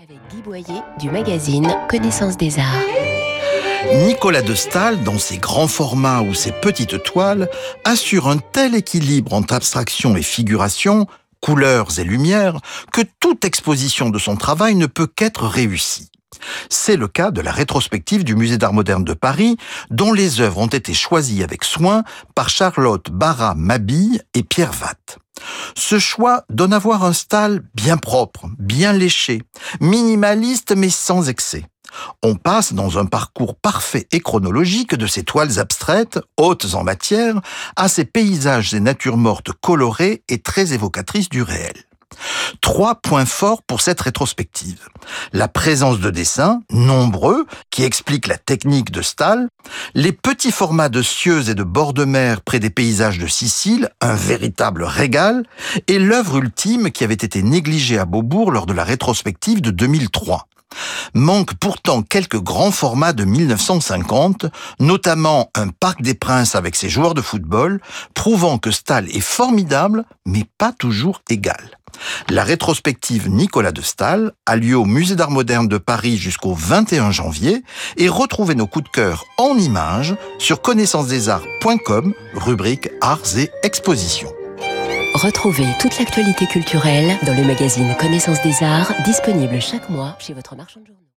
Avec Guy Boyer du magazine Connaissance des Arts. Nicolas de Stahl, dans ses grands formats ou ses petites toiles, assure un tel équilibre entre abstraction et figuration, couleurs et lumière, que toute exposition de son travail ne peut qu'être réussie. C'est le cas de la rétrospective du Musée d'Art moderne de Paris, dont les œuvres ont été choisies avec soin par Charlotte Barra-Mabille et Pierre Vatte. Ce choix donne à voir un style bien propre, bien léché, minimaliste mais sans excès. On passe dans un parcours parfait et chronologique de ces toiles abstraites, hautes en matière, à ces paysages et natures mortes colorées et très évocatrices du réel. Trois points forts pour cette rétrospective. La présence de dessins, nombreux, qui expliquent la technique de Stahl, les petits formats de cieux et de bords de mer près des paysages de Sicile, un véritable régal, et l'œuvre ultime qui avait été négligée à Beaubourg lors de la rétrospective de 2003 manque pourtant quelques grands formats de 1950, notamment un Parc des Princes avec ses joueurs de football, prouvant que Stahl est formidable, mais pas toujours égal. La rétrospective Nicolas de Stahl a lieu au Musée d'Art moderne de Paris jusqu'au 21 janvier et retrouvez nos coups de cœur en images sur connaissancesdesarts.com, rubrique Arts et Expositions. Retrouvez toute l'actualité culturelle dans le magazine Connaissance des Arts, disponible chaque mois chez votre marchand de journaux.